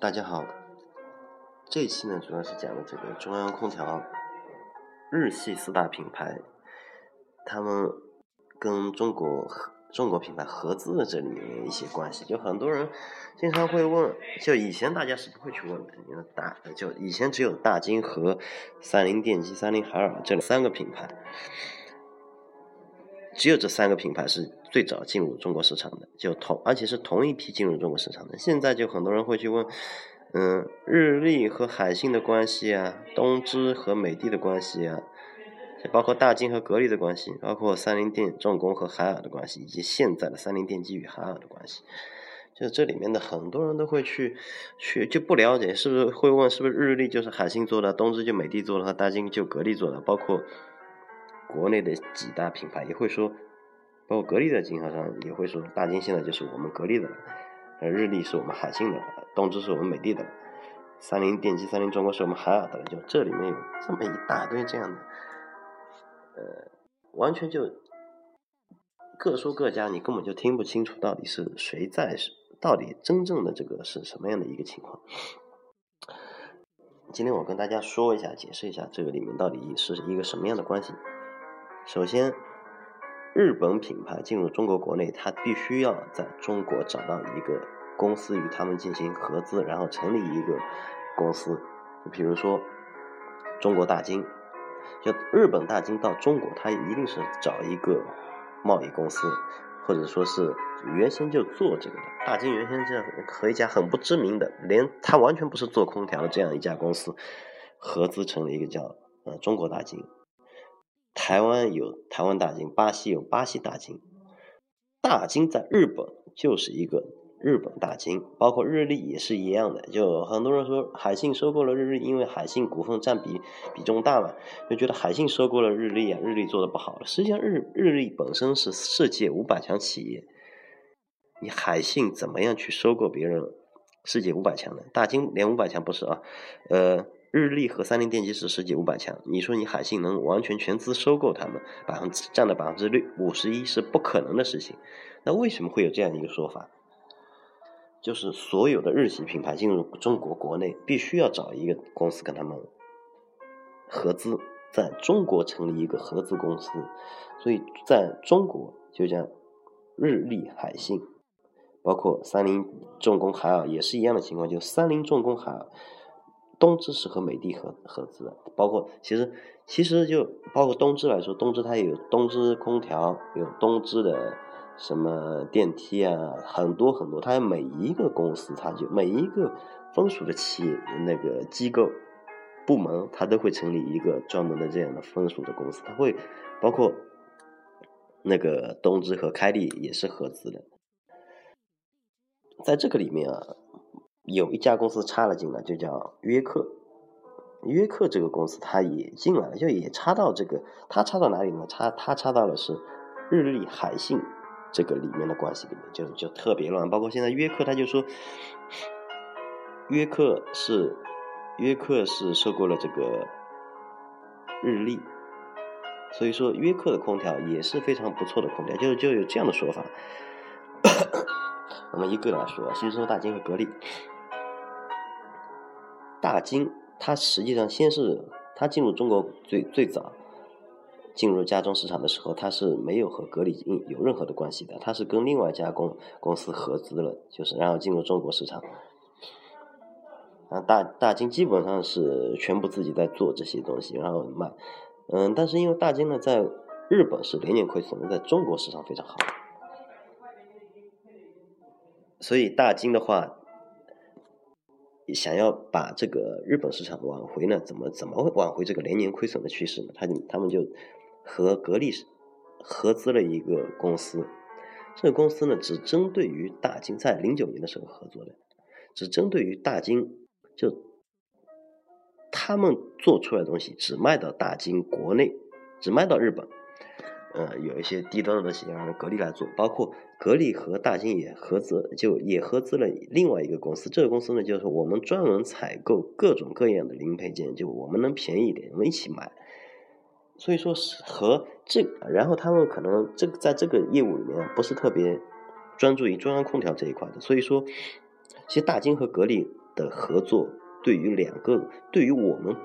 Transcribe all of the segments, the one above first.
大家好，这一期呢主要是讲的这个中央空调日系四大品牌，他们跟中国中国品牌合资的这里面一些关系。就很多人经常会问，就以前大家是不会去问的，因为大就以前只有大金和三菱电机、三菱海尔这三个品牌，只有这三个品牌是。最早进入中国市场的，就同而且是同一批进入中国市场的。现在就很多人会去问，嗯，日立和海信的关系啊，东芝和美的的关系啊，包括大金和格力的关系，包括三菱电重工和海尔的关系，以及现在的三菱电机与海尔的关系，就这里面的很多人都会去去就不了解，是不是会问是不是日立就是海信做的，东芝就美的做的，和大金就格力做的，包括国内的几大品牌也会说。包括格力的经销商也会说，大金现在就是我们格力的了，呃，日立是我们海信的，东芝是我们美的的，三菱电机、三菱重工是我们海尔的了。就这里面有这么一大堆这样的，呃，完全就各说各家，你根本就听不清楚到底是谁在，到底真正的这个是什么样的一个情况。今天我跟大家说一下，解释一下这个里面到底是一个什么样的关系。首先。日本品牌进入中国国内，它必须要在中国找到一个公司与他们进行合资，然后成立一个公司。就比如说中国大金，就日本大金到中国，它一定是找一个贸易公司，或者说是原先就做这个的。大金原先这样和一家很不知名的，连它完全不是做空调的这样一家公司合资成了一个叫呃中国大金。台湾有台湾大金，巴西有巴西大金，大金在日本就是一个日本大金，包括日立也是一样的。就很多人说海信收购了日立，因为海信股份占比比重大嘛，就觉得海信收购了日立啊，日立做的不好了。实际上日日立本身是世界五百强企业，你海信怎么样去收购别人世界五百强呢？大金连五百强不是啊，呃。日立和三菱电机是世界五百强，你说你海信能完全全资收购他们，百分之占了百分之六五十一是不可能的事情。那为什么会有这样一个说法？就是所有的日系品牌进入中国国内，必须要找一个公司跟他们合资，在中国成立一个合资公司。所以在中国，就像日立、海信，包括三菱重工、海尔也是一样的情况，就三菱重工、海尔。东芝是和美的合合资的，包括其实其实就包括东芝来说，东芝它也有东芝空调，有东芝的什么电梯啊，很多很多，它每一个公司，它就每一个分属的企业那个机构部门，它都会成立一个专门的这样的分属的公司，它会包括那个东芝和开利也是合资的，在这个里面啊。有一家公司插了进来，就叫约克。约克这个公司，它也进来了，就也插到这个，它插到哪里呢？插它插到了是日立、海信这个里面的关系里面，就就特别乱。包括现在约克，他就说约克是约克是收购了这个日立，所以说约克的空调也是非常不错的空调，就就有这样的说法。我们一个来说，先说大金和格力。大金，它实际上先是它进入中国最最早进入家装市场的时候，它是没有和格力有任何的关系的，它是跟另外一家公公司合资了，就是然后进入中国市场。啊，大大金基本上是全部自己在做这些东西，然后卖。嗯，但是因为大金呢，在日本是连年亏损的，在中国市场非常好，所以大金的话。想要把这个日本市场挽回呢？怎么怎么挽回这个连年亏损的趋势呢？他他们就和格力合资了一个公司，这个公司呢只针对于大金，在零九年的时候合作的，只针对于大金，就他们做出来的东西只卖到大金国内，只卖到日本。呃，有一些低端的东西让格力来做，包括格力和大金也合资，就也合资了另外一个公司。这个公司呢，就是我们专门采购各种各样的零配件，就我们能便宜一点，我们一起买。所以说是和这，然后他们可能这个在这个业务里面不是特别专注于中央空调这一块的。所以说，其实大金和格力。的合作，对于两个对于我们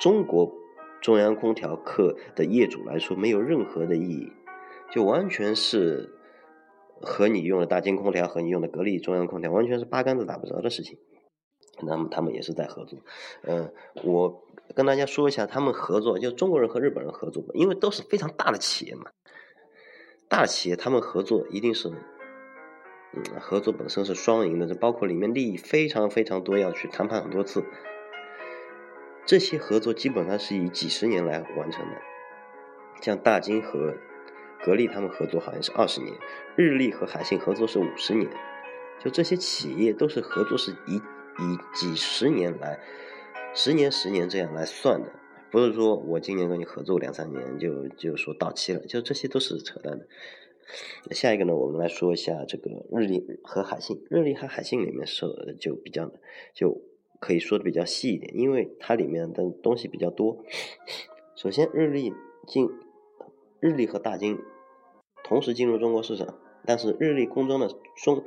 中国中央空调客的业主来说，没有任何的意义，就完全是和你用的大金空调和你用的格力中央空调完全是八竿子打不着的事情。那么他们也是在合作，嗯，我跟大家说一下，他们合作就中国人和日本人合作，因为都是非常大的企业嘛，大企业他们合作一定是，嗯，合作本身是双赢的，这包括里面利益非常非常多，要去谈判很多次，这些合作基本上是以几十年来完成的，像大金和格力他们合作好像是二十年，日立和海信合作是五十年，就这些企业都是合作是以。以几十年来，十年十年这样来算的，不是说我今年跟你合作两三年就就说到期了，就这些都是扯淡的。下一个呢，我们来说一下这个日立和海信。日立和海信里面是就比较就可以说的比较细一点，因为它里面的东西比较多。首先，日立进日立和大金同时进入中国市场，但是日立工装的中。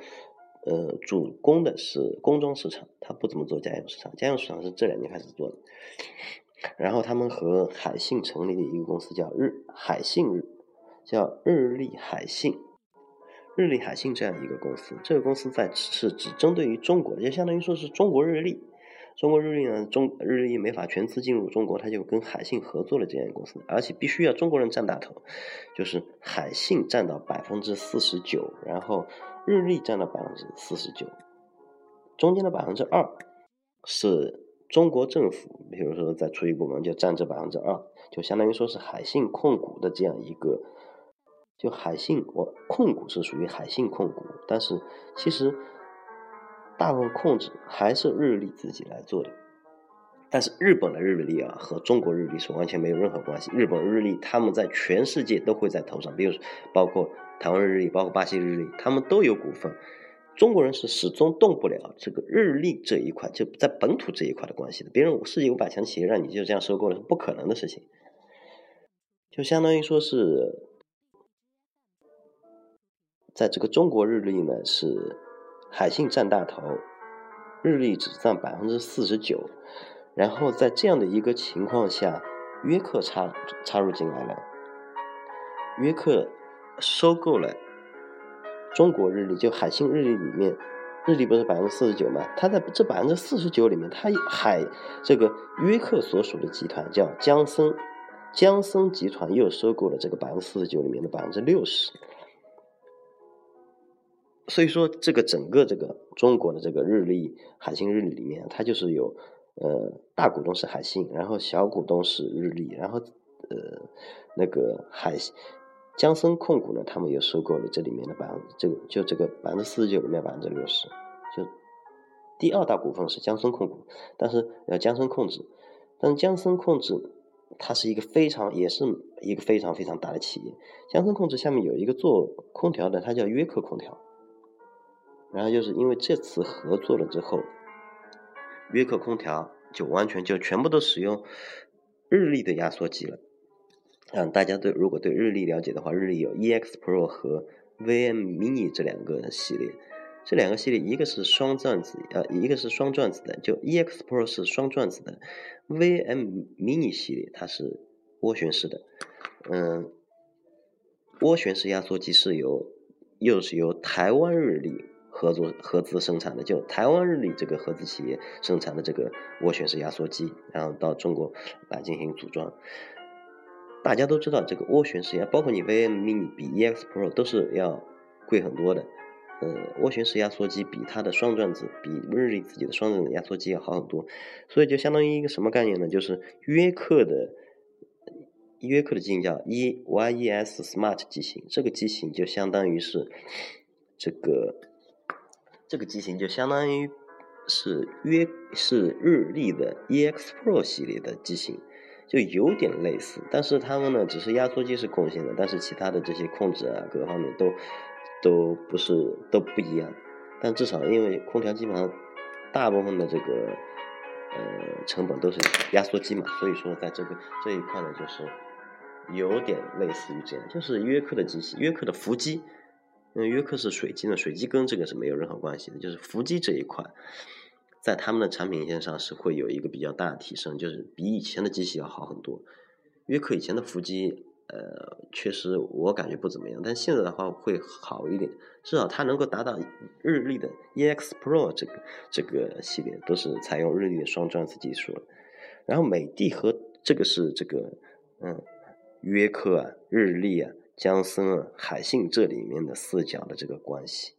呃，主攻的是工装市场，它不怎么做家用市场，家用市场是这两年开始做的。然后他们和海信成立的一个公司叫日海信日，叫日立海信，日立海信这样一个公司，这个公司在是只针对于中国的，就相当于说是中国日立。中国日立呢，中日立没法全资进入中国，他就跟海信合作了这样一个公司，而且必须要中国人占大头，就是海信占到百分之四十九，然后。日立占到百分之四十九，中间的百分之二是中国政府，比如说在出一部门就占这百分之二，就相当于说是海信控股的这样一个，就海信我控股是属于海信控股，但是其实大部分控制还是日立自己来做的。但是日本的日立啊和中国日立是完全没有任何关系。日本日立他们在全世界都会在头上，比如说包括台湾日立、包括巴西日立，他们都有股份。中国人是始终动不了这个日历这一块，就在本土这一块的关系的。别人世界五百强企业让你就这样收购了，是不可能的事情。就相当于说是，在这个中国日历呢是海信占大头，日立只占百分之四十九。然后在这样的一个情况下，约克插插入进来了，约克收购了中国日立，就海信日立里面，日立不是百分之四十九吗？它在这百分之四十九里面，它海这个约克所属的集团叫江森，江森集团又收购了这个百分之四十九里面的百分之六十，所以说这个整个这个中国的这个日立海信日立里面，它就是有。呃，大股东是海信，然后小股东是日立，然后呃，那个海江森控股呢，他们也收购了这里面的百分，这个就这个百分之四十九里面百分之六十，就第二大股份是江森控股，但是要江森控制，但是江森控制它是一个非常也是一个非常非常大的企业，江森控制下面有一个做空调的，它叫约克空调，然后就是因为这次合作了之后。约克空调就完全就全部都使用日立的压缩机了。嗯，大家对如果对日立了解的话，日立有 EX Pro 和 VM Mini 这两个系列。这两个系列一个是双转子，呃，一个是双转子的，就 EX Pro 是双转子的，VM Mini 系列它是涡旋式的。嗯，涡旋式压缩机是由又是由台湾日立。合作合资生产的，就台湾日立这个合资企业生产的这个涡旋式压缩机，然后到中国来进行组装。大家都知道，这个涡旋式压，包括你 VM Mini 比 EX Pro 都是要贵很多的。呃，涡旋式压缩机比它的双转子，比日立自己的双转子压缩机要好很多。所以就相当于一个什么概念呢？就是约克的约克的机型叫 E YES Smart 机型，这个机型就相当于是这个。这个机型就相当于是约是日立的 EX Pro 系列的机型，就有点类似，但是他们呢只是压缩机是共性的，但是其他的这些控制啊各方面都都不是都不一样。但至少因为空调基本上大部分的这个呃成本都是压缩机嘛，所以说在这个这一块呢就是有点类似于这样，就是约克的机型，约克的伏机。因为约克是水机呢，水机跟这个是没有任何关系的，就是伏击这一块，在他们的产品线上是会有一个比较大的提升，就是比以前的机器要好很多。约克以前的伏机，呃，确实我感觉不怎么样，但现在的话会好一点，至少它能够达到日立的 EX Pro 这个这个系列，都是采用日立的双转子技术。然后美的和这个是这个，嗯，约克啊、日立啊、江森啊、海信这里面的四角的这个关系。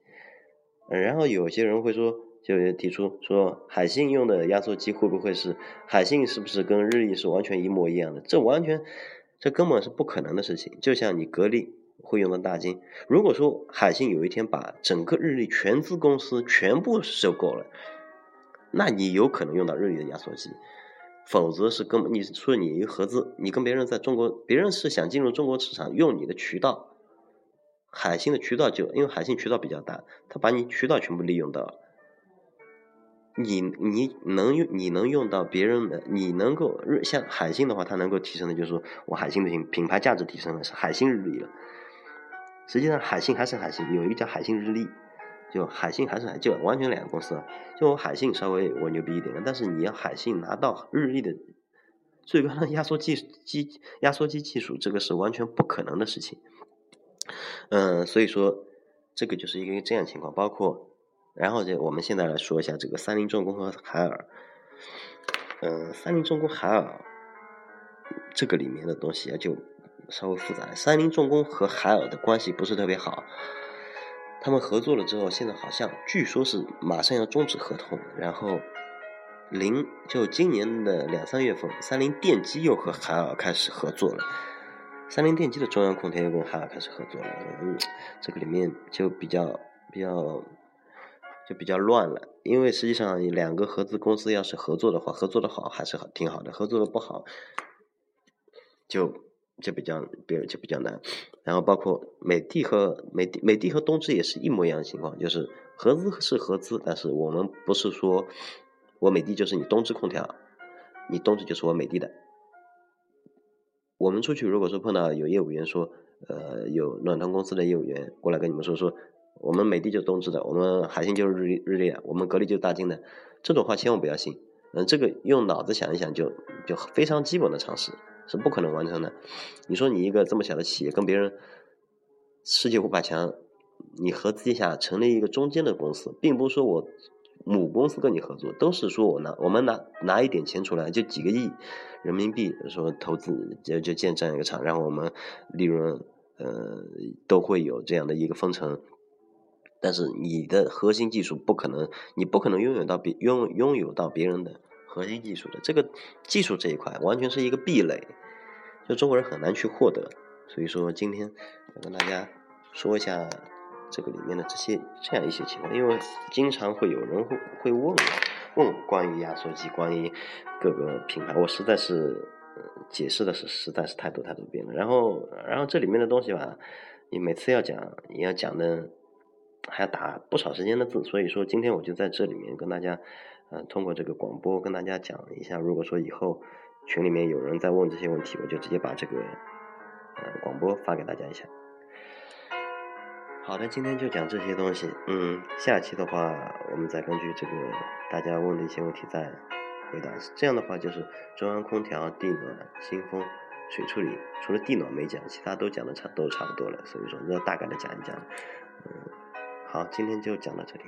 然后有些人会说，就提出说，海信用的压缩机会不会是海信是不是跟日立是完全一模一样的？这完全，这根本是不可能的事情。就像你格力会用的大金，如果说海信有一天把整个日立全资公司全部收购了，那你有可能用到日立的压缩机。否则是跟你说你一个合资，你跟别人在中国，别人是想进入中国市场，用你的渠道，海信的渠道就因为海信渠道比较大，他把你渠道全部利用到，你你能用你能用到别人的，你能够像海信的话，它能够提升的就是说我海信的品品牌价值提升了，是海信日立了。实际上海信还是海信，有一个叫海信日立。就海信还是海就完全两个公司，就我海信稍微我牛逼一点，但是你要海信拿到日立的最高的压缩技机压缩机技术，这个是完全不可能的事情。嗯，所以说这个就是一个这样情况，包括然后就我们现在来说一下这个三菱重工和海尔。嗯，三菱重工海尔这个里面的东西啊就稍微复杂，三菱重工和海尔的关系不是特别好。他们合作了之后，现在好像据说是马上要终止合同，然后零就今年的两三月份，三菱电机又和海尔开始合作了。三菱电机的中央空调又跟海尔开始合作了，嗯，这个里面就比较比较就比较乱了，因为实际上两个合资公司要是合作的话，合作的好还是挺好的，合作的不好就。就比较，比就比较难，然后包括美的和美的美的和东芝也是一模一样的情况，就是合资是合资，但是我们不是说我美的就是你东芝空调，你东芝就是我美的的。我们出去如果说碰到有业务员说，呃，有暖通公司的业务员过来跟你们说说，我们美的就是东芝的，我们海信就是日日立的，我们格力就是大金的，这种话千万不要信，嗯，这个用脑子想一想就就非常基本的常识。是不可能完成的。你说你一个这么小的企业，跟别人世界五百强，你合资一下成立一个中间的公司，并不是说我母公司跟你合作，都是说我拿我们拿拿一点钱出来，就几个亿人民币，说投资就就建这样一个厂，然后我们利润呃都会有这样的一个分成。但是你的核心技术不可能，你不可能拥有到别拥拥有到别人的。核心技术的这个技术这一块完全是一个壁垒，就中国人很难去获得。所以说今天要跟大家说一下这个里面的这些这样一些情况，因为经常会有人会会问问关于压缩机，关于各个品牌，我实在是解释的是实在是太多太多遍了。然后然后这里面的东西吧，你每次要讲你要讲的还要打不少时间的字，所以说今天我就在这里面跟大家。嗯，通过这个广播跟大家讲一下，如果说以后群里面有人在问这些问题，我就直接把这个呃广播发给大家一下。好的，今天就讲这些东西。嗯，下期的话，我们再根据这个大家问的一些问题再回答。这样的话，就是中央空调、地暖、新风、水处理，除了地暖没讲，其他都讲的差都差不多了。所以说，要大概的讲一讲。嗯，好，今天就讲到这里。